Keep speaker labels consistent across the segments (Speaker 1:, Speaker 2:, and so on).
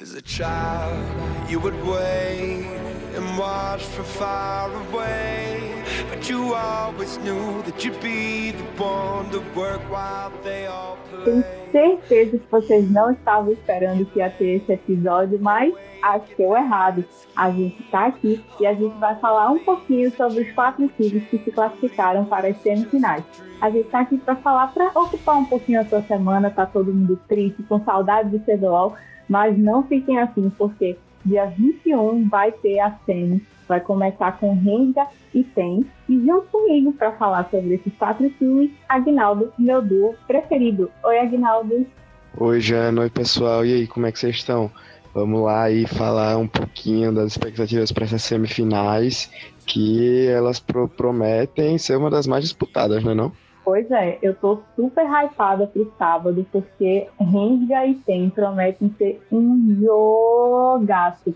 Speaker 1: As a child, you would wait and watch from far away. But you always knew that you'd be the one to work while they all play.
Speaker 2: Tenho certeza que vocês não estavam esperando que ia ter esse episódio, mas achou errado. A gente está aqui e a gente vai falar um pouquinho sobre os quatro times que se classificaram para as semifinais. A gente está aqui para falar, para ocupar um pouquinho a sua semana, tá todo mundo triste, com saudade de CBLOL, mas não fiquem assim, porque dia 21 vai ter a semi, vai começar com Renga e Tem, e junto comigo para falar sobre esses quatro times, Agnaldo, meu duo preferido. Oi, Agnaldo.
Speaker 3: Oi, Jana. Oi, pessoal. E aí, como é que vocês estão? Vamos lá e falar um pouquinho das expectativas para essas semifinais, que elas pro prometem ser uma das mais disputadas, não é não?
Speaker 2: Pois é, eu tô super hypada pro sábado, porque Renga e Tem prometem ser um jogaço.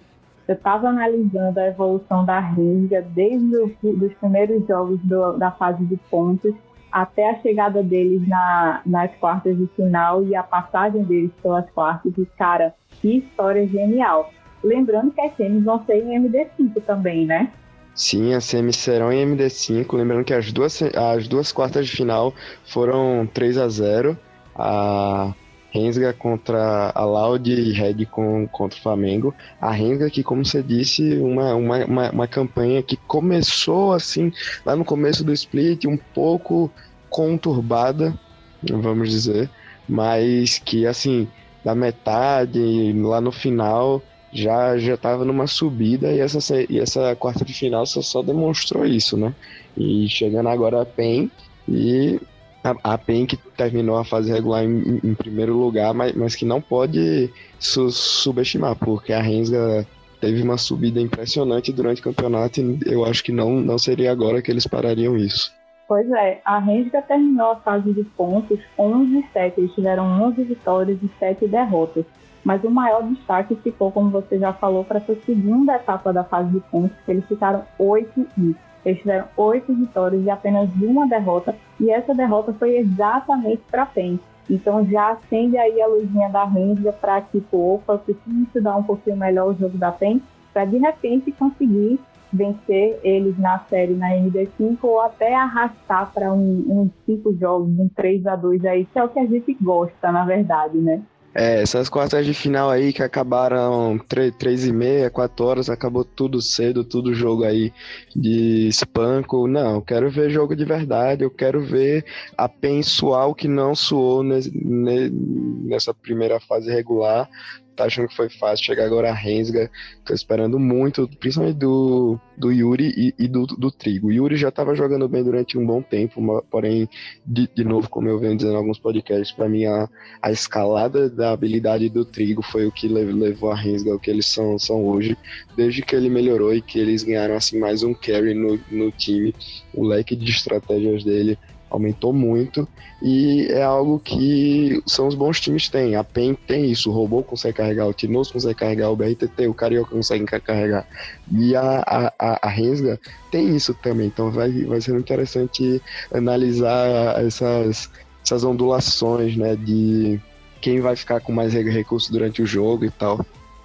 Speaker 2: Eu tava analisando a evolução da Renga desde os primeiros jogos do, da fase de pontos até a chegada deles na, nas quartas de final e a passagem deles pelas quartas. E, cara, que história genial. Lembrando que as semis vão ser em MD5 também, né?
Speaker 3: Sim, as semis serão em MD5. Lembrando que as duas, as duas quartas de final foram 3 a 0 A Rensga contra a Loud e Red com, contra o Flamengo. A Rensga que, como você disse, uma, uma, uma, uma campanha que começou assim, lá no começo do split, um pouco conturbada, vamos dizer, mas que assim da metade, lá no final, já já estava numa subida e essa, e essa quarta de final só, só demonstrou isso, né? E chegando agora a PEN e a, a PEN que terminou a fase regular em, em primeiro lugar, mas, mas que não pode su, subestimar, porque a Rensga teve uma subida impressionante durante o campeonato e eu acho que não, não seria agora que eles parariam isso.
Speaker 2: Pois é, a Rensga terminou a fase de pontos 11 e 7. Eles tiveram 11 vitórias e 7 derrotas. Mas o maior destaque ficou, como você já falou, para essa segunda etapa da fase de pontos, que eles ficaram 8 e. Eles tiveram 8 vitórias e apenas uma derrota. E essa derrota foi exatamente para a PEN. Então já acende aí a luzinha da Rensga para que, opa, preciso estudar um pouquinho melhor o jogo da PEN, para de repente conseguir vencer eles na série na MD5 ou até arrastar para uns um, cinco jogos, um 3 a 2 aí, que é o que a gente gosta, na verdade, né?
Speaker 3: É, essas quartas de final aí que acabaram 3, e meia, 4 horas, acabou tudo cedo, tudo jogo aí de espanco. Não, eu quero ver jogo de verdade, eu quero ver a PEN suar o que não suou nessa primeira fase regular, tá achando que foi fácil chegar agora a Rensga. Tô esperando muito, principalmente do, do Yuri e, e do, do Trigo. O Yuri já tava jogando bem durante um bom tempo, porém, de, de novo, como eu venho dizendo em alguns podcasts, para mim a, a escalada da habilidade do Trigo foi o que levou a Rensga ao que eles são, são hoje. Desde que ele melhorou e que eles ganharam assim mais um carry no, no time, o leque de estratégias dele aumentou muito e é algo que são os bons times têm. A PEN tem isso, o Robô consegue carregar, o Tinoz consegue carregar, o BRTT, o Carioca consegue carregar. E a, a, a Rensga tem isso também, então vai, vai ser interessante analisar essas, essas ondulações, né, de quem vai ficar com mais recursos durante o jogo e tal.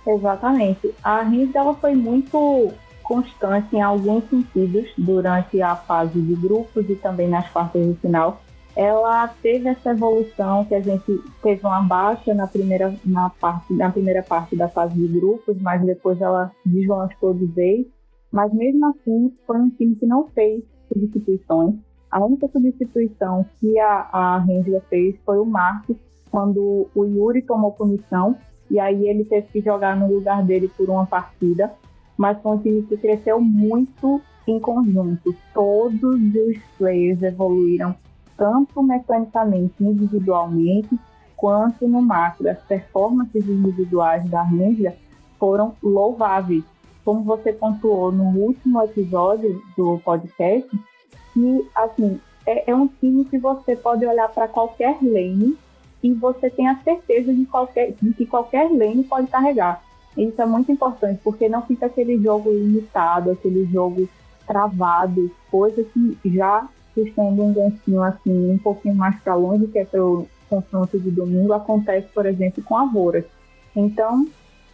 Speaker 2: Exatamente. A Rensga ela foi muito constante em alguns sentidos durante a fase de grupos e também nas quartas de final. Ela teve essa evolução que a gente teve uma baixa na primeira, na parte, na primeira parte da fase de grupos, mas depois ela deslanchou de vez. Mas mesmo assim, foi um time que não fez substituições. A única substituição que a, a fez foi o Marcos, quando o Yuri tomou punição, e aí ele teve que jogar no lugar dele por uma partida mas foi um time que cresceu muito em conjunto. Todos os players evoluíram, tanto mecanicamente, individualmente, quanto no macro. As performances individuais da Ninja foram louváveis. Como você pontuou no último episódio do podcast, que assim é, é um time que você pode olhar para qualquer lane e você tem a certeza de, qualquer, de que qualquer lane pode carregar. Isso é muito importante, porque não fica aquele jogo limitado, aquele jogo travado, coisa que já puxando um ganchinho assim, um pouquinho mais para longe, que é para o confronto de domingo, acontece, por exemplo, com a Voras. Então,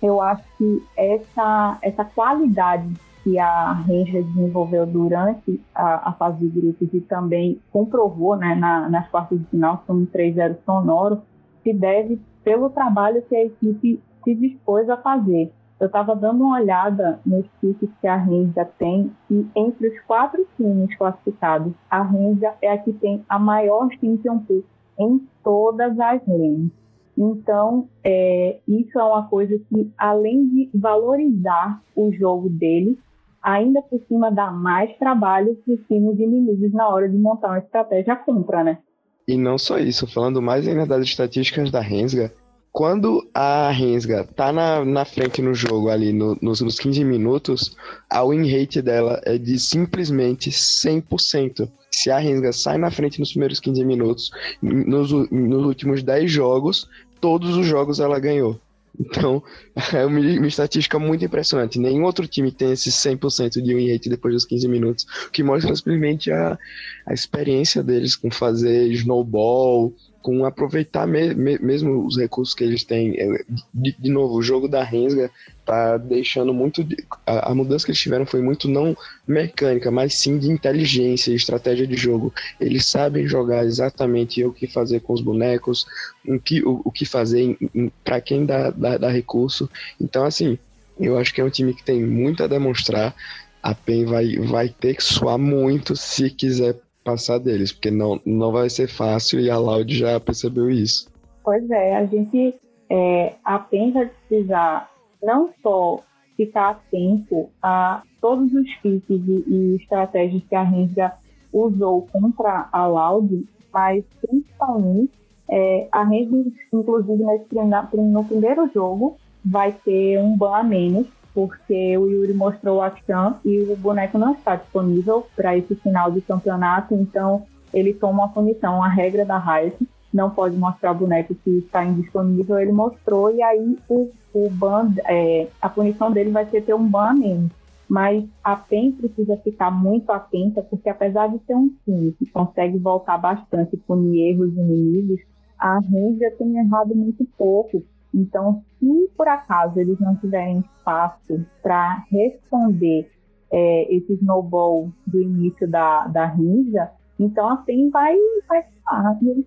Speaker 2: eu acho que essa, essa qualidade que a Ranger desenvolveu durante a, a, fase de grupos e também comprovou né, na, nas quartas de final, com um 3-0 sonoro, se deve pelo trabalho que a equipe se dispôs a fazer. Eu estava dando uma olhada nos kits que a Renja tem e entre os quatro times classificados, a Renja é a que tem a maior Champion Pool em todas as lanes. Então, é, isso é uma coisa que, além de valorizar o jogo dele, ainda por cima dá mais trabalho para os times inimigos na hora de montar uma estratégia contra, né?
Speaker 3: E não só isso, falando mais ainda das estatísticas da Rensga, quando a Rensga tá na, na frente no jogo ali no, nos, nos 15 minutos, a win rate dela é de simplesmente 100%. Se a Rensga sai na frente nos primeiros 15 minutos, nos, nos últimos 10 jogos, todos os jogos ela ganhou. Então, é uma, uma, estatística muito impressionante. Nenhum outro time tem esse 100% de win rate depois dos 15 minutos, o que mostra simplesmente a, a experiência deles com fazer snowball, com aproveitar me, me, mesmo os recursos que eles têm. É, de, de novo, o jogo da Rensga tá deixando muito. De, a, a, mudança que eles tiveram foi muito não mecânica, mas sim de inteligência e estratégia de jogo. Eles sabem jogar exatamente o que fazer com os bonecos, o que, o, o que fazer para quem dá, dá, dá recurso. Então, assim, eu acho que é um time que tem muito a demonstrar. A PEN vai, vai ter que suar muito se quiser passar deles, porque não, não vai ser fácil e a Loud já percebeu isso.
Speaker 2: Pois é, a gente é, apenas precisar não só ficar atento a todos os fits e, e estratégias que a Renga usou contra a Loud, mas principalmente é, a Renga, inclusive nesse, no primeiro jogo, vai ter um ban a menos porque o Yuri mostrou a Chan e o boneco não está disponível para esse final de campeonato, então ele toma uma punição. A regra da Riot não pode mostrar o boneco que está indisponível, ele mostrou, e aí o, o ban, é, a punição dele vai ser ter um ban menos. Mas a PEN precisa ficar muito atenta, porque apesar de ser um time que consegue voltar bastante punir erros inimigos, a Ranger tem errado muito pouco então, se por acaso eles não tiverem espaço para responder é, esse snowball do início da, da rinja, então a PEN vai, vai ficar. E eles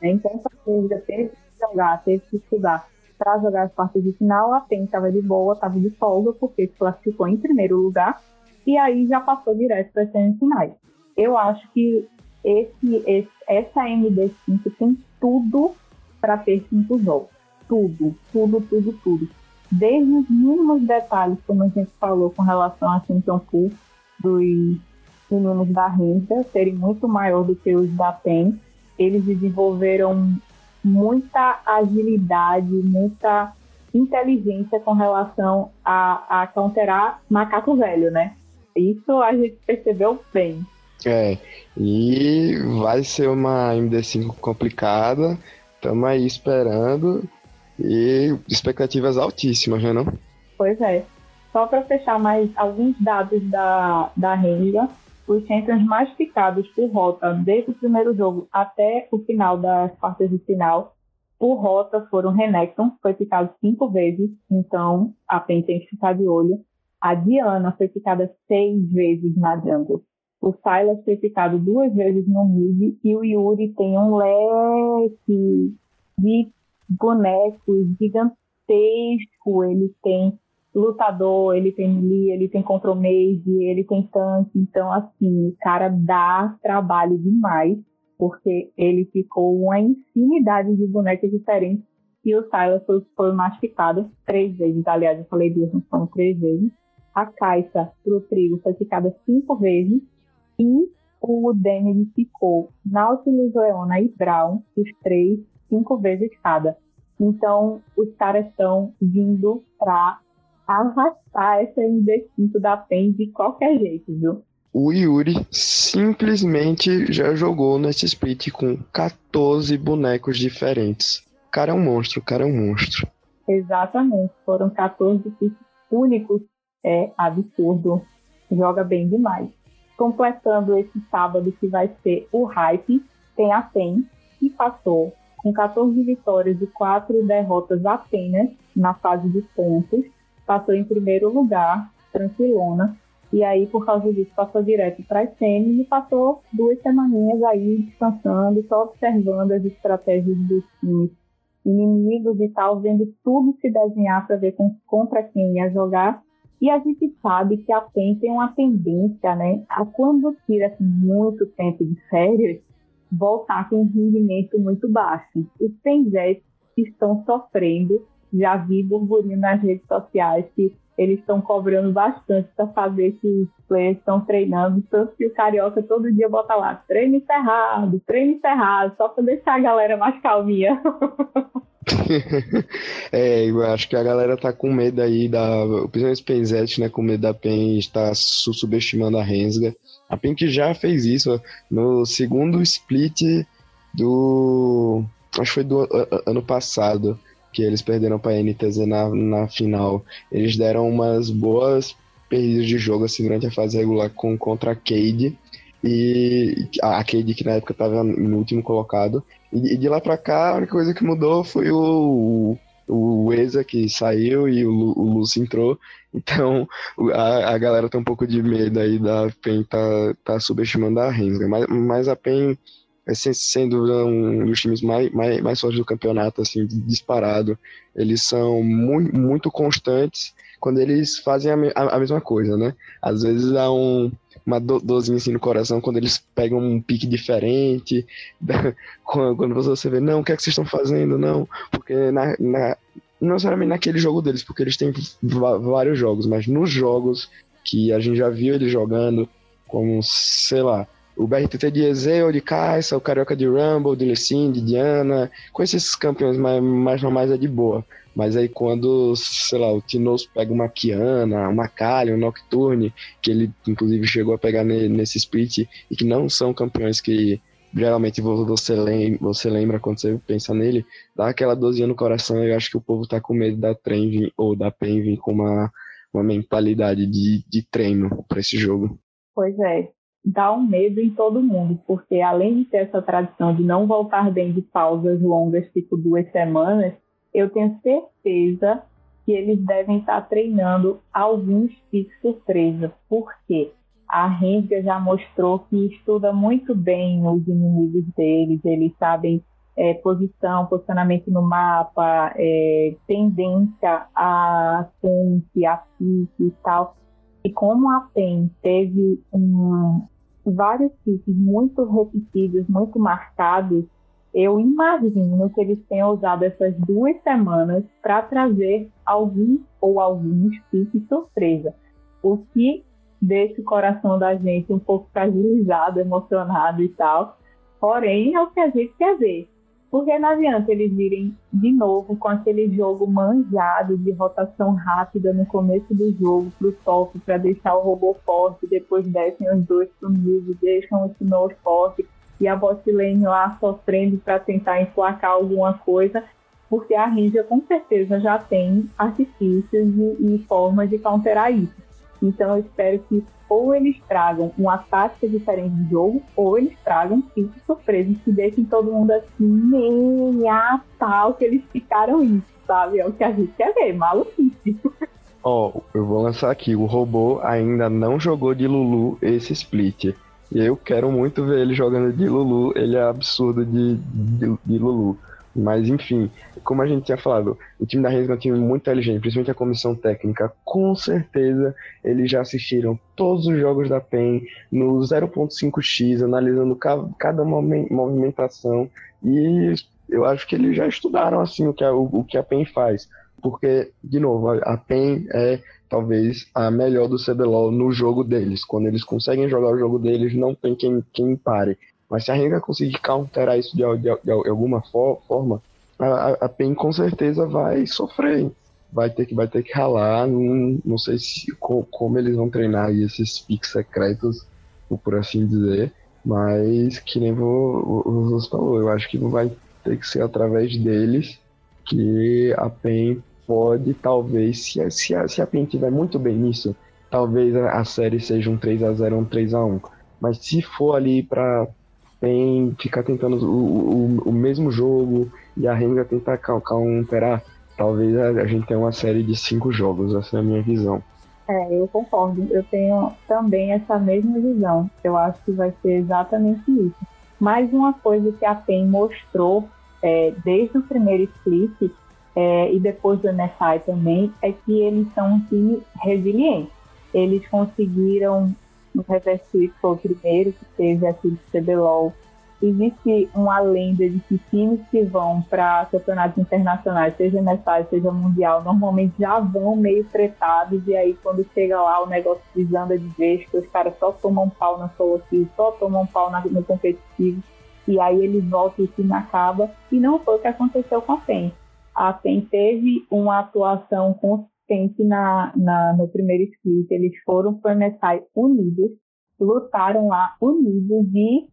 Speaker 2: né? Então, a Rinja teve que jogar, teve que estudar para jogar as partes de final, a PEN estava de boa, estava de folga, porque se classificou em primeiro lugar, e aí já passou direto para as semifinais. Eu acho que esse, esse, essa MD5 tem tudo para ter cinco jogos. Tudo, tudo, tudo, tudo. Desde os mínimos detalhes, como a gente falou com relação à Champion Pool dos meninos da Renta, serem muito maior do que os da PEN, eles desenvolveram muita agilidade, muita inteligência com relação a, a counterar macaco velho, né? Isso a gente percebeu bem.
Speaker 3: É, e vai ser uma MD5 complicada, Estamos aí esperando e expectativas altíssimas, né não?
Speaker 2: Pois é. Só para fechar mais alguns dados da, da Renga, os champions mais picados por rota desde o primeiro jogo até o final das quartas de final, por rota foram Renekton, foi picado cinco vezes, então a PEN tem que ficar de olho. A Diana foi picada seis vezes na jungle. O Silas foi picado duas vezes no mid e o Yuri tem um leque de bonecos gigantesco. Ele tem lutador, ele tem melee, ele tem control mage, ele tem tanque. Então, assim, o cara dá trabalho demais, porque ele ficou uma infinidade de bonecos diferentes e o Silas foi, foi mastificado três vezes. Aliás, eu falei duas, não foram três vezes. A caixa pro trigo foi picada cinco vezes e o Dennis ficou Nautilus, Leona e Brown, os três, cinco vezes cada. Então, os caras estão vindo para arrastar essa MD5 da PEN de qualquer jeito, viu?
Speaker 3: O Yuri simplesmente já jogou nesse split com 14 bonecos diferentes. O cara é um monstro, o cara é um monstro.
Speaker 2: Exatamente, foram 14 kits únicos. É absurdo. Joga bem demais completando esse sábado que vai ser o hype, tem a PEN, que passou com 14 vitórias e 4 derrotas apenas na fase de pontos, passou em primeiro lugar, tranquilona, e aí, por causa disso, passou direto para as semis e passou duas semaninhas aí descansando, só observando as estratégias dos times inimigos e tal, vendo tudo se desenhar para ver contra quem ia jogar. E a gente sabe que a PEN tem uma tendência, né, a quando tira muito tempo de férias, voltar com um rendimento muito baixo. Os PENZES estão sofrendo, já vi burburinho nas redes sociais que eles estão cobrando bastante para saber que os players estão treinando, tanto que o Carioca todo dia bota lá, treino encerrado, treino encerrado, só para deixar a galera mais calminha.
Speaker 3: é, eu acho que a galera tá com medo aí da. Principalmente o Penzete, né? Com medo da PEN estar subestimando a Rensga. A PEN que já fez isso no segundo split do. Acho que foi do ano passado que eles perderam para a NTZ na, na final. Eles deram umas boas perdidas de jogo assim durante a fase regular com, contra a Cade. E a Cade que na época estava no último colocado. E, de lá para cá, a única coisa que mudou foi o, o, o Eza que saiu e o, o Lúcio entrou. Então a, a galera tem um pouco de medo aí da PEN tá, tá subestimando a Rensga. Mas, mas a PEN é sem, sem dúvida um dos times mais, mais, mais fortes do campeonato, assim, disparado. Eles são muito, muito constantes quando eles fazem a, a, a, mesma coisa, né? Às vezes dá um, uma do, dorzinha assim no coração quando eles pegam um pique diferente, quando você vê, não, o que é que vocês estão fazendo? Não, porque na, na, não necessariamente naquele jogo deles, porque eles têm vários jogos, mas nos jogos que a gente já viu eles jogando, como, sei lá, o BRTT de Ezeu, de Caixa, o Carioca de Rumble, de Lecim, de Diana, com esses campeões mais, mais normais é de boa. Mas aí quando, sei lá, o Tinoz pega uma Kiana, uma Kali, um Nocturne, que ele inclusive chegou a pegar nesse split, e que não são campeões que geralmente você lembra, você lembra quando você pensa nele, dá aquela dozinha no coração e eu acho que o povo tá com medo da Trem ou da PEN vir com uma, uma mentalidade de, de treino para esse jogo.
Speaker 2: Pois é, dá um medo em todo mundo, porque além de ter essa tradição de não voltar bem de pausas longas, tipo duas semanas, eu tenho certeza que eles devem estar treinando alguns picks surpresa, porque a Renga já mostrou que estuda muito bem os inimigos deles, eles sabem é, posição, posicionamento no mapa, é, tendência a ponte, a pique e tal. E como a PEN teve um, vários tipos muito repetidos, muito marcados, eu imagino que eles tenham usado essas duas semanas para trazer algum ou alguns piques surpresa, o que deixa o coração da gente um pouco fragilizado, emocionado e tal. Porém, é o que a gente quer ver. Porque não adianta eles virem de novo com aquele jogo manjado de rotação rápida no começo do jogo pro top para deixar o robô forte, depois descem os dois pro mid, deixam o Sinnoh forte e a bot lane lá sofrendo para tentar emplacar alguma coisa, porque a Ranger com certeza já tem artifícios e, e formas de counterar isso. Então eu espero que ou eles tragam uma tática diferente de jogo, ou eles tragam tipos surpresas que deixem todo mundo assim, meia tal, que eles ficaram isso, sabe? É o que a gente quer ver, maluquice.
Speaker 3: Ó, oh, eu vou lançar aqui, o robô ainda não jogou de Lulu esse split. E eu quero muito ver ele jogando de Lulu, ele é absurdo de, de, de Lulu. Mas, enfim, como a gente tinha falado, o time da Rennes é um time muito inteligente, principalmente a comissão técnica. Com certeza, eles já assistiram todos os jogos da PEN no 0.5x, analisando cada movimentação. E eu acho que eles já estudaram assim o que a, o, que a PEN faz. Porque, de novo, a PEN é talvez a melhor do CBLOL no jogo deles. Quando eles conseguem jogar o jogo deles, não tem quem, quem pare. Mas se a Renga conseguir counterar isso de, de, de alguma for, forma, a, a PEN com certeza vai sofrer. Vai ter que, vai ter que ralar. Não, não sei se, co, como eles vão treinar esses picks secretos, por assim dizer. Mas que nem você falou, eu acho que vai ter que ser através deles que a PEN pode, talvez, se, se, a, se a PEN estiver muito bem nisso, talvez a, a série seja um 3 a 0 um 3 a 1 Mas se for ali para tem ficar tentando o, o, o mesmo jogo e a Renga tentar counterar, talvez a, a gente tenha uma série de cinco jogos, essa é a minha visão.
Speaker 2: É, eu concordo. Eu tenho também essa mesma visão. Eu acho que vai ser exatamente isso. Mais uma coisa que a PEN mostrou é, desde o primeiro split é, e depois do MSI também é que eles são um time resiliente. Eles conseguiram no Reverse foi o primeiro que teve aqui do CBLOL existe uma lenda de que times que vão para campeonatos internacionais, seja MSI, seja mundial, normalmente já vão meio tretados e aí quando chega lá o negócio desanda de vez, que os caras só tomam pau na solo queue, só tomam pau no competitivo e aí eles voltam e o time acaba. E não foi o que aconteceu com a PEN. A PEN teve uma atuação consistente na, na, no primeiro split, eles foram para o unidos, lutaram lá unidos e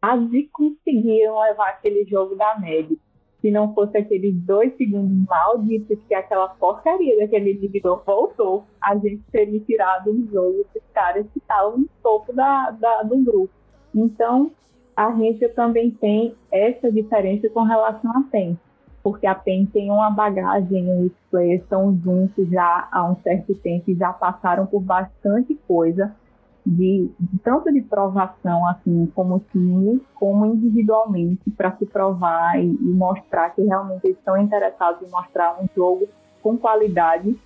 Speaker 2: quase conseguiram levar aquele jogo da média. Se não fosse aqueles dois segundos malditos que aquela porcaria daquele divisor voltou, a gente teria tirado um jogo dos caras que estavam no topo da, da, do grupo. Então, a gente também tem essa diferença com relação à PEN, porque a PEN tem uma bagagem, os players estão juntos já há um certo tempo e já passaram por bastante coisa de, tanto de provação assim como time como individualmente para se provar e, e, mostrar que realmente eles estão interessados em mostrar um jogo com qualidade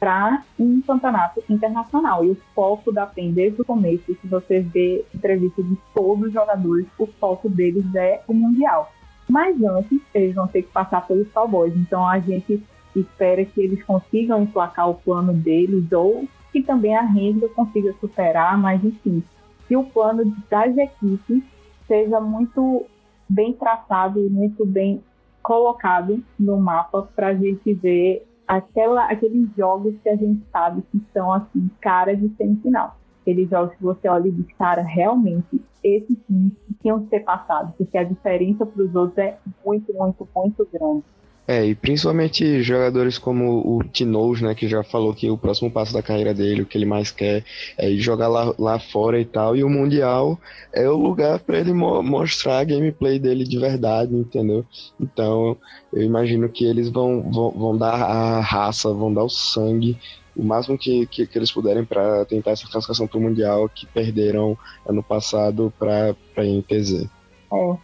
Speaker 2: para um campeonato internacional. E o foco da PEN desde o começo se você vê entrevista de todos os jogadores o foco deles é o mundial mas antes eles vão ter que passar pelos Cowboys então a gente espera que eles consigam emplacar o plano deles ou que também a renda consiga superar, mas enfim, que o plano das equipes seja muito bem traçado e muito bem colocado no mapa para a gente ver aquela, aqueles jogos que a gente sabe que são assim, cara de semifinal. Aqueles jogos que você olha e diz, cara, realmente, esses times tinham que ser passados, porque a diferença para os outros é muito, muito, muito grande.
Speaker 3: É, e principalmente jogadores como o Tinoz, né, que já falou que o próximo passo da carreira dele, o que ele mais quer é jogar lá, lá fora e tal, e o Mundial é o lugar para ele mo mostrar a gameplay dele de verdade, entendeu? Então, eu imagino que eles vão, vão, vão dar a raça, vão dar o sangue, o máximo que, que, que eles puderem para tentar essa classificação para o Mundial que perderam ano passado para a NTZ.
Speaker 2: É.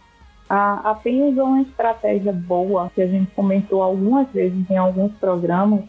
Speaker 2: A, a PEN usou uma estratégia boa, que a gente comentou algumas vezes em alguns programas,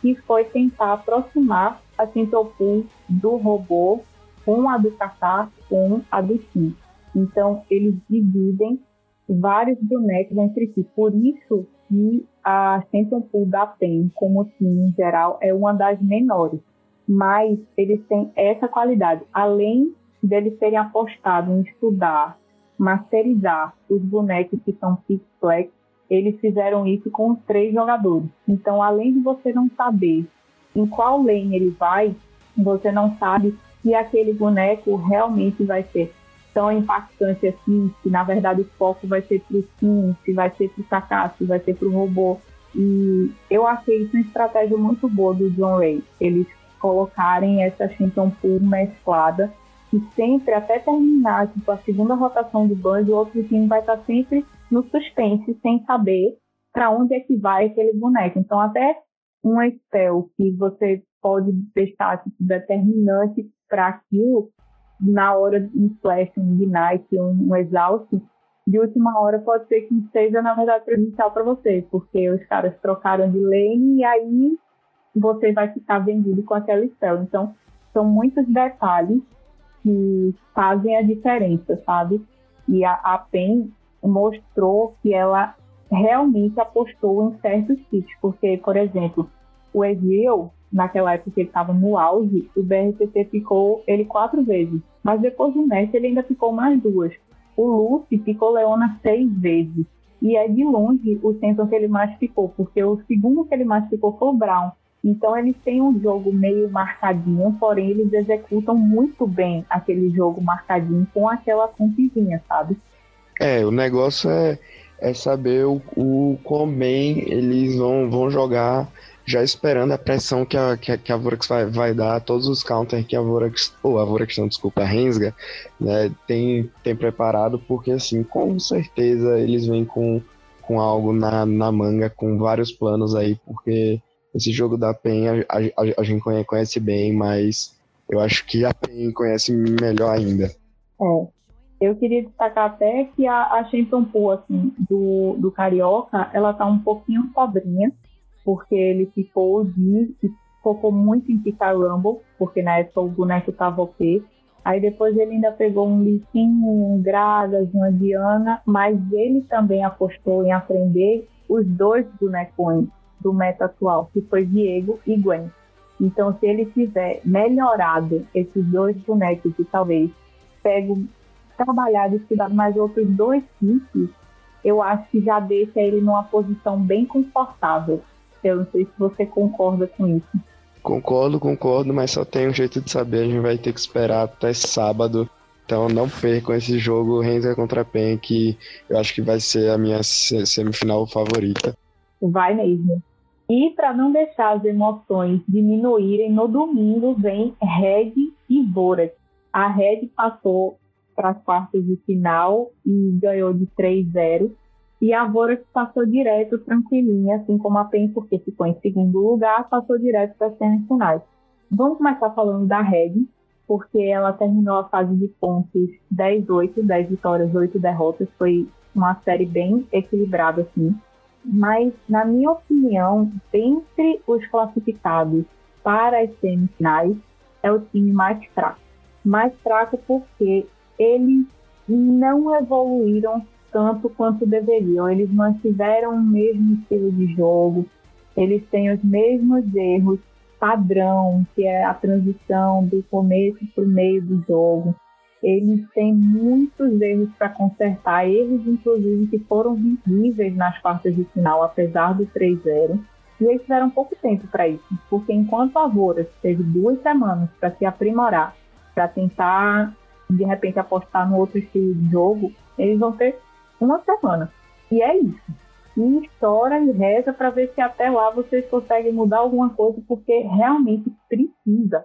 Speaker 2: que foi tentar aproximar a Sintopool do robô com a do Kaká com a do Kim. Então, eles dividem vários bonecos entre si. Por isso que a Sentinel da PEN, como time em geral, é uma das menores. Mas eles têm essa qualidade. Além deles terem apostado em estudar masterizar os bonecos que são Black, eles fizeram isso com os três jogadores. Então, além de você não saber em qual lane ele vai, você não sabe se aquele boneco realmente vai ser tão impactante assim, se na verdade o foco vai ser pro Sim, se vai ser pro Kaká, se vai ser pro robô. E eu achei isso uma estratégia muito boa do John Ray. Eles colocarem essa Shinton Pool mesclada que sempre, até terminar tipo, a segunda rotação do banjo, o outro time vai estar sempre no suspense, sem saber para onde é que vai aquele boneco. Então, até um spell que você pode deixar tipo, determinante para aquilo, na hora um flash, um ignite, um, um exaust, de última hora pode ser que seja, na verdade, prejudicial para você, porque os caras trocaram de lane e aí você vai ficar vendido com aquela spell. Então, são muitos detalhes que fazem a diferença, sabe? E a, a PEN mostrou que ela realmente apostou em certos kits, porque, por exemplo, o Ezreal, naquela época que ele estava no auge, o BRTT picou ele quatro vezes, mas depois do Messi ele ainda picou mais duas. O Lucy picou Leona seis vezes, e é de longe o centro que ele mais ficou, porque o segundo que ele mais ficou foi o Brown, então eles têm um jogo meio marcadinho, porém eles executam muito bem aquele jogo marcadinho com aquela compizinha, sabe?
Speaker 3: É, o negócio é, é saber o, o quão bem eles vão, vão jogar, já esperando a pressão que a, que a, que a Vorax vai, vai dar, todos os counters que a Vorax, ou a Vorax não, desculpa, a Rensga, né, tem, tem preparado, porque assim, com certeza eles vêm com com algo na, na manga, com vários planos aí, porque esse jogo da PEN a, a, a gente conhece bem, mas eu acho que a PEN conhece melhor ainda.
Speaker 2: É. Eu queria destacar até que a, a Champion Pool, assim, do, do Carioca, ela tá um pouquinho pobrinha, porque ele ficou de focou muito em picar Rumble, porque na época o boneco tava ok. Aí depois ele ainda pegou um Lissinho, um Gragas, uma Diana, mas ele também apostou em aprender os dois bonecões do meta atual, que foi Diego e Gwen. Então, se ele tiver melhorado esses dois bonecos e talvez pego, trabalhado e estudado mais outros dois kits, eu acho que já deixa ele numa posição bem confortável. Eu não sei se você concorda com isso.
Speaker 3: Concordo, concordo, mas só tem um jeito de saber. A gente vai ter que esperar até sábado. Então não percam esse jogo Renzer contra Pen, que eu acho que vai ser a minha semifinal favorita.
Speaker 2: Vai mesmo. E para não deixar as emoções diminuírem, no domingo vem Red e Vorax. A Red passou para as quartas de final e ganhou de 3-0. E a Vorax passou direto, tranquilinha, assim como a PEN, porque ficou em segundo lugar, passou direto para as semifinais. Vamos começar falando da Red, porque ela terminou a fase de pontos 10-8, 10 vitórias, 8 derrotas. Foi uma série bem equilibrada, assim. Mas, na minha opinião, dentre os classificados para as semifinais, é o time mais fraco. Mais fraco porque eles não evoluíram tanto quanto deveriam. Eles mantiveram o mesmo estilo de jogo, eles têm os mesmos erros padrão, que é a transição do começo para o meio do jogo. Eles têm muitos erros para consertar, erros inclusive que foram visíveis nas quartas de final, apesar do 3-0. E eles tiveram pouco tempo para isso, porque enquanto a Voras teve duas semanas para se aprimorar, para tentar de repente apostar no outro estilo de jogo, eles vão ter uma semana. E é isso. E estoura e reza para ver se até lá vocês conseguem mudar alguma coisa, porque realmente precisa.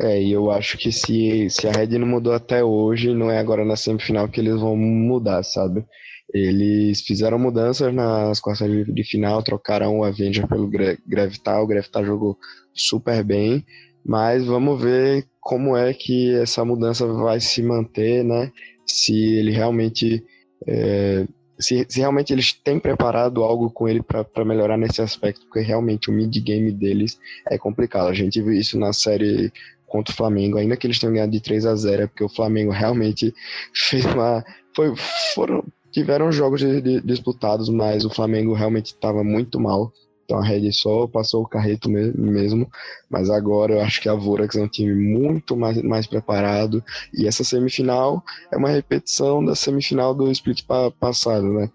Speaker 3: É, e eu acho que se, se a Red não mudou até hoje, não é agora na semifinal que eles vão mudar, sabe? Eles fizeram mudanças nas quartas de, de final, trocaram o Avenger pelo Gravitar, o Gravitar jogou super bem, mas vamos ver como é que essa mudança vai se manter, né? Se ele realmente é, se, se, realmente eles têm preparado algo com ele para melhorar nesse aspecto, porque realmente o mid-game deles é complicado. A gente viu isso na série contra o Flamengo, ainda que eles tenham ganhado de 3 a 0 é porque o Flamengo realmente fez uma. Foi, foram, tiveram jogos de, de, disputados, mas o Flamengo realmente estava muito mal. Então a Red só passou o carreto mesmo, mas agora eu acho que a Vorax é um time muito mais, mais preparado e essa semifinal é uma repetição da semifinal do split passado, né?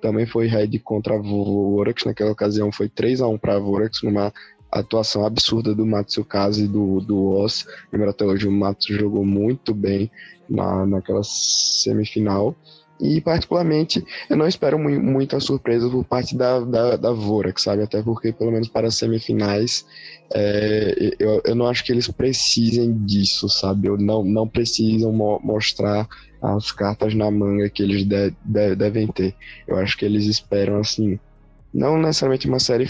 Speaker 3: Também foi Red contra a Vorax, naquela ocasião foi 3 a 1 para a Vorax, numa atuação absurda do Matsukaze e do, do Oz. Lembra até hoje, o Matsu jogou muito bem na, naquela semifinal. E, particularmente, eu não espero mu muita surpresa por parte da, da, da Vorax, sabe? Até porque, pelo menos para as semifinais, é, eu, eu não acho que eles precisem disso, sabe? Eu não, não precisam mo mostrar as cartas na manga que eles de, de, devem ter. Eu acho que eles esperam, assim, não necessariamente uma série,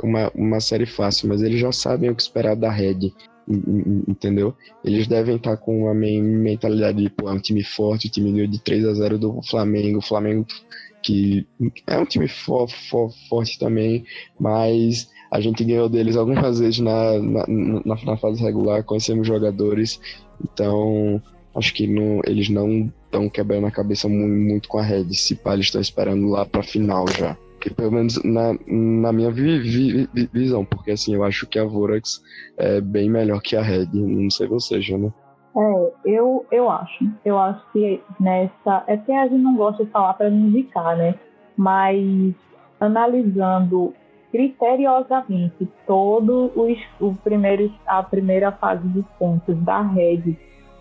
Speaker 3: uma, uma série fácil, mas eles já sabem o que esperar da Red entendeu? Eles devem estar com uma mentalidade de, pô, é um time forte, o time ganhou de 3 a 0 do Flamengo, o Flamengo que é um time for, for, forte também, mas a gente ganhou deles algumas vezes na, na, na, na fase regular, conhecemos jogadores, então acho que não, eles não estão quebrando a cabeça muito, muito com a Red, se pá, eles estão esperando lá para final já que pelo menos na, na minha vi, vi, vi, visão, porque assim, eu acho que a Vorax é bem melhor que a Red, não sei você, Jana.
Speaker 2: É, eu, eu acho. Eu acho que nessa. É que a gente não gosta de falar para indicar, né? Mas analisando criteriosamente todo os, o primeiro, a primeira fase dos pontos da Red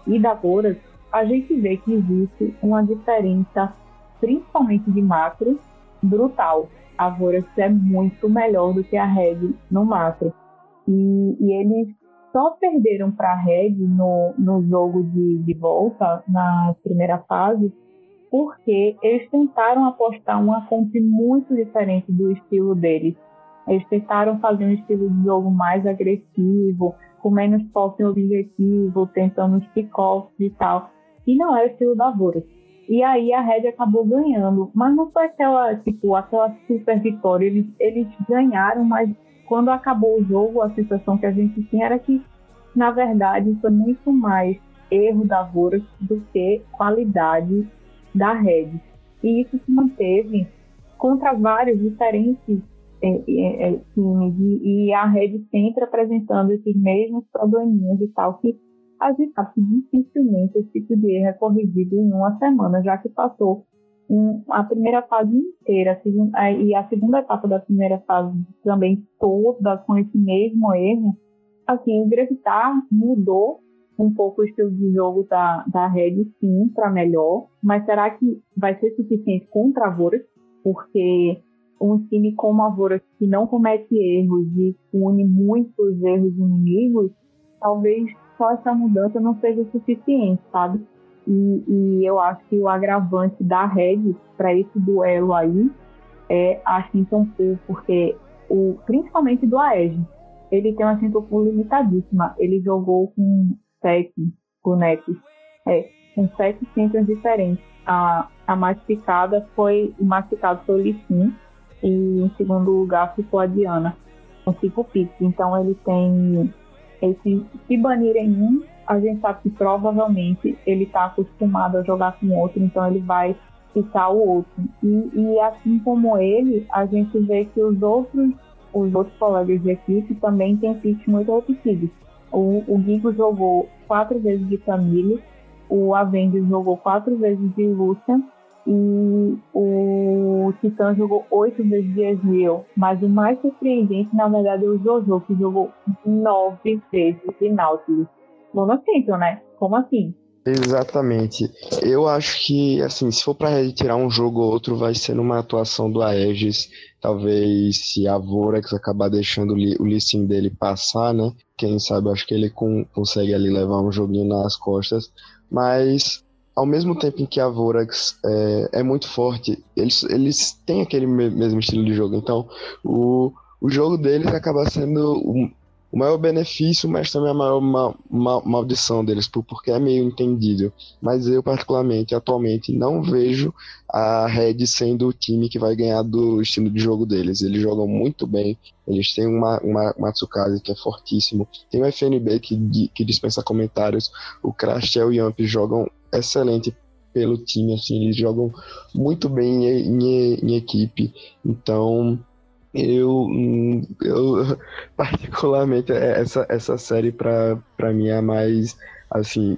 Speaker 2: e da Vorax, a gente vê que existe uma diferença, principalmente de macro, brutal. A Vorax é muito melhor do que a Red no macro. E, e eles só perderam para a Red no, no jogo de, de volta, na primeira fase, porque eles tentaram apostar uma comp muito diferente do estilo deles. Eles tentaram fazer um estilo de jogo mais agressivo, com menos foco em objetivo, tentando os pick-offs e tal. E não é o estilo da Vorax. E aí a Red acabou ganhando. Mas não foi aquela, tipo, aquela super vitória. Eles, eles ganharam, mas quando acabou o jogo, a sensação que a gente tinha era que, na verdade, foi muito mais erro da Vorax do que qualidade da Red. E isso se manteve contra vários diferentes é, é, é, times e, e, a Red sempre apresentando esses mesmos probleminhas e tal, que a gente sabe que dificilmente esse tipo de erro é corrigido em uma semana, já que passou a primeira fase inteira a e a segunda etapa da primeira fase também toda com esse mesmo erro. Assim, o Gravitar mudou um pouco o estilo de jogo da, da Red, sim, para melhor, mas será que vai ser suficiente contra a Vorax? Porque um time como a Vorax, que não comete erros e pune muitos erros inimigos, talvez só essa mudança não seja suficiente, sabe? E, e eu acho que o agravante da Red para esse duelo aí é a Shinton porque o, principalmente do Aege, ele tem uma Shinton limitadíssima. Ele jogou com sete bonecos, é, com sete cintas diferentes. A, a picada foi, o mais picado foi o Lissin, e em segundo lugar ficou a Diana, com cinco picks. Então ele tem, esse, se banirem um, a gente sabe que provavelmente ele está acostumado a jogar com outro, então ele vai picar o outro. E, e assim como ele, a gente vê que os outros, os outros colegas de equipe também têm picks muito repetidos. O, o Gigo jogou quatro vezes de Camille, o Avengers jogou quatro vezes de Lucian e o Titã jogou oito vezes de Ezreal. Mas o mais surpreendente, na verdade, é o Jojo, que jogou nove vezes de Nautilus. Monocentro, né? Como assim?
Speaker 3: Exatamente. Eu acho que, assim, se for para retirar um jogo ou outro, vai ser numa atuação do Aegis. Talvez se a Vorax acabar deixando o listing dele passar, né? Quem sabe, acho que ele com, consegue ali levar um joguinho nas costas. Mas, ao mesmo tempo em que a Vorax é, é muito forte, eles, eles têm aquele mesmo estilo de jogo. Então, o, o jogo deles acaba sendo o maior benefício, mas também a maior ma ma maldição deles, porque é meio entendido. Mas eu, particularmente, atualmente, não vejo a Red sendo o time que vai ganhar do estilo de jogo deles. Eles jogam muito bem, eles têm uma, uma, Tsukasa que é fortíssimo, tem o FNB que, que dispensa comentários, o Crashel e o Yamp jogam excelente pelo time, assim, eles jogam muito bem em, em, em equipe, então eu, eu particularmente é, essa, essa série para mim é mais assim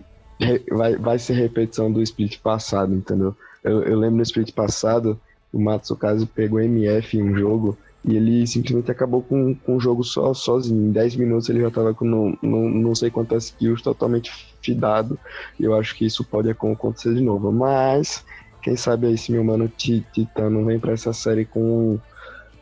Speaker 3: vai, vai ser repetição do split passado, entendeu? Eu, eu lembro no split passado o Matsukaze pegou MF em um jogo e ele simplesmente acabou com, com o jogo só, sozinho. Em 10 minutos ele já estava com não, não, não sei quantas kills, totalmente fidado. E eu acho que isso pode acontecer de novo. Mas, quem sabe aí se meu mano Titano vem para essa série com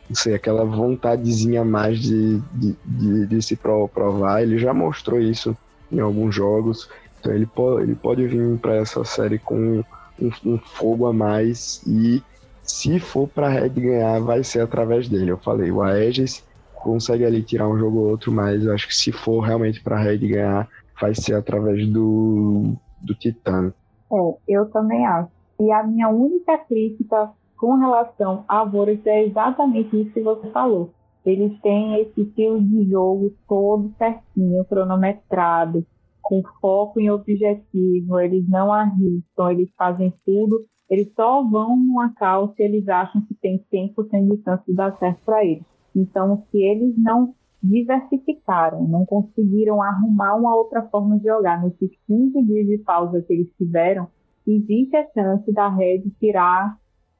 Speaker 3: não sei, aquela vontadezinha mais de, de, de, de se provar. Ele já mostrou isso em alguns jogos. Então ele, pode, ele pode vir para essa série com um, um, fogo a mais. E se for para Red ganhar, vai ser através dele. Eu falei, o Aegis consegue ali tirar um jogo ou outro, mas eu acho que se for realmente para Red ganhar, vai ser através do, do Titã.
Speaker 2: É, eu também acho. E a minha única crítica com relação a Vorax é exatamente isso que você falou. Eles têm esse estilo de jogo todo certinho, cronometrado, com foco em objetivo, eles não arriscam, eles fazem tudo, eles só vão numa cal se eles acham que tem 100% de chance de dar certo para eles. Então, se eles não diversificaram, não conseguiram arrumar uma outra forma de jogar nesses 15 dias de pausa que eles tiveram, existe a chance da Red tirar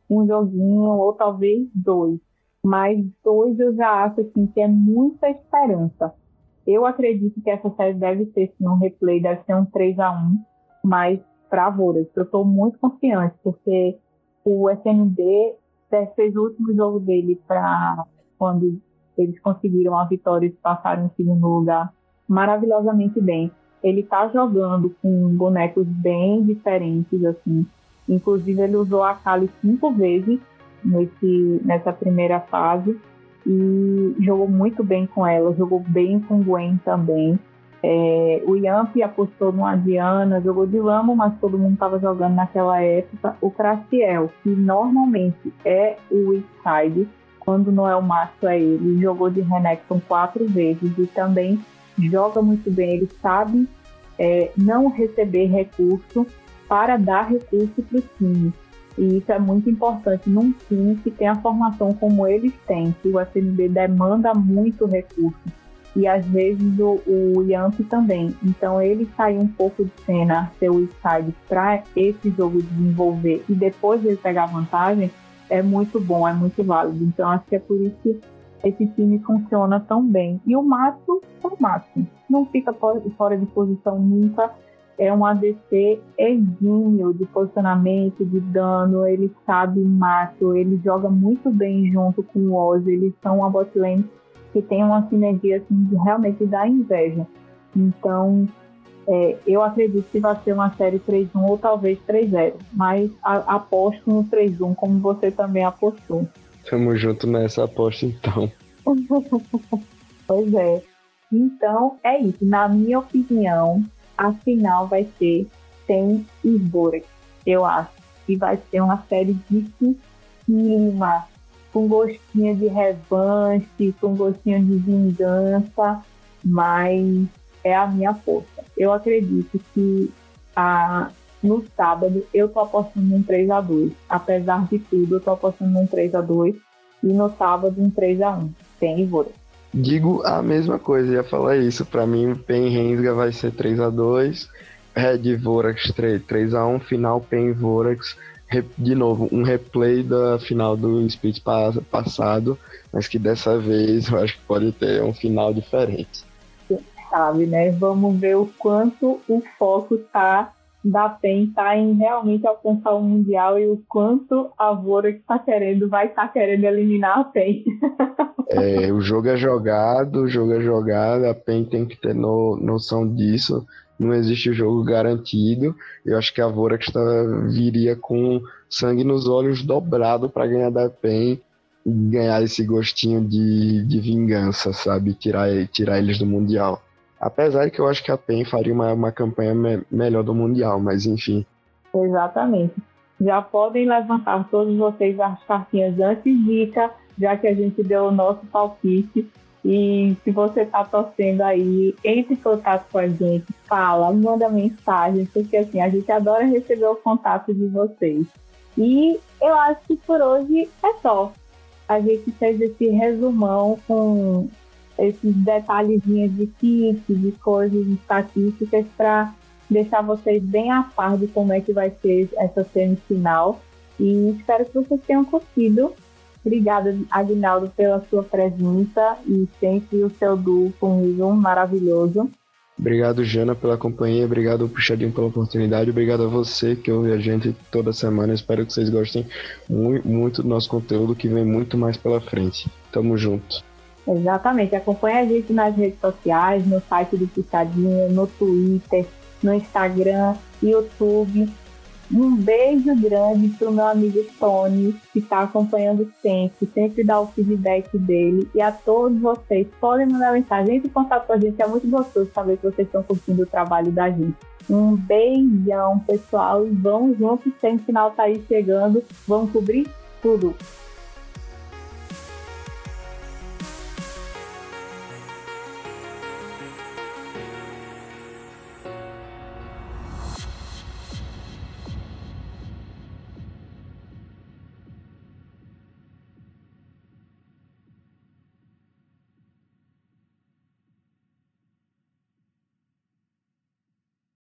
Speaker 2: um joguinho ou talvez dois. Mas dois eu já acho assim, que é muita esperança. Eu acredito que essa série deve ser, se não replay, deve ser um 3 a 1 mas para Voras. Eu estou muito confiante, porque o SND fez o último jogo dele para quando eles conseguiram a vitória e passaram em segundo lugar maravilhosamente bem. Ele está jogando com bonecos bem diferentes, assim, Inclusive, ele usou a Kali cinco vezes nesse, nessa primeira fase e jogou muito bem com ela, jogou bem com Gwen também. É, o Yamp apostou no Diana, jogou de Lamo, mas todo mundo estava jogando naquela época. O Craciel, que normalmente é o weak side, quando não é o macho é ele, jogou de Renekton quatro vezes e também joga muito bem. Ele sabe é, não receber recurso para dar recurso para o time. E isso é muito importante num time que tem a formação como eles têm, que o FNB demanda muito recurso. E às vezes o, o também. Então ele sair um pouco de cena, ser o side para esse jogo desenvolver e depois ele pegar vantagem, é muito bom, é muito válido. Então acho que é por isso que esse time funciona tão bem. E o Mato é o Mato. Não fica fora de posição nunca é um ADC exímio de posicionamento, de dano, ele sabe mato, ele joga muito bem junto com o Oz, eles são uma botlane que tem uma sinergia assim, de realmente dar inveja. Então, é, eu acredito que vai ser uma série 3-1 ou talvez 3-0, mas a, aposto no 3-1, como você também apostou.
Speaker 3: Tamo junto nessa aposta então.
Speaker 2: pois é. Então, é isso. Na minha opinião, a final vai ser sem Isborex, eu acho. E vai ser uma série dificílima, com gostinho de revanche, com gostinho de vingança, mas é a minha força. Eu acredito que a, no sábado eu tô apostando um 3 a 2 Apesar de tudo, eu tô apostando um 3 a 2 e no sábado um 3 a 1 sem Ivorex.
Speaker 3: Digo a mesma coisa, ia falar isso. Para mim, Pen Rensga vai ser 3 a 2 Red Vorax 3, 3 a 1 final Pen Vorax. De novo, um replay da final do Split passado, mas que dessa vez eu acho que pode ter um final diferente.
Speaker 2: Sabe, né? Vamos ver o quanto o foco tá da PEN tá em realmente alcançar o Mundial e o quanto a Vorax está querendo, vai estar tá querendo eliminar a PEN.
Speaker 3: É, o jogo é jogado, o jogo é jogado, a PEN tem que ter no, noção disso. Não existe jogo garantido. Eu acho que a Vorax tá, viria com sangue nos olhos dobrado para ganhar da PEN ganhar esse gostinho de, de vingança, sabe? Tirar, tirar eles do Mundial. Apesar de que eu acho que a PEN faria uma, uma campanha me, melhor do Mundial, mas enfim.
Speaker 2: Exatamente. Já podem levantar todos vocês as cartinhas antes dica já que a gente deu o nosso palpite. E se você está torcendo aí, entre em contato com a gente, fala, manda mensagem, porque assim, a gente adora receber o contato de vocês. E eu acho que por hoje é só. A gente fez esse resumão com esses detalhezinhos de kit, de coisas estatísticas para deixar vocês bem a par de como é que vai ser essa semifinal. E espero que vocês tenham curtido Obrigada, Aguinaldo, pela sua presença e sempre o seu duo comigo, maravilhoso.
Speaker 3: Obrigado, Jana, pela companhia. Obrigado, Puxadinho, pela oportunidade. Obrigado a você que ouve a gente toda semana. Espero que vocês gostem muito, muito do nosso conteúdo, que vem muito mais pela frente. Tamo junto.
Speaker 2: Exatamente. Acompanhe a gente nas redes sociais, no site do Puxadinho, no Twitter, no Instagram, YouTube. Um beijo grande pro meu amigo Tony, que está acompanhando sempre, sempre dá o feedback dele. E a todos vocês, podem mandar mensagem, entre em contato com a gente, é muito gostoso saber que vocês estão curtindo o trabalho da gente. Um beijão, pessoal, e vamos juntos, sem final tá aí chegando, vamos cobrir tudo.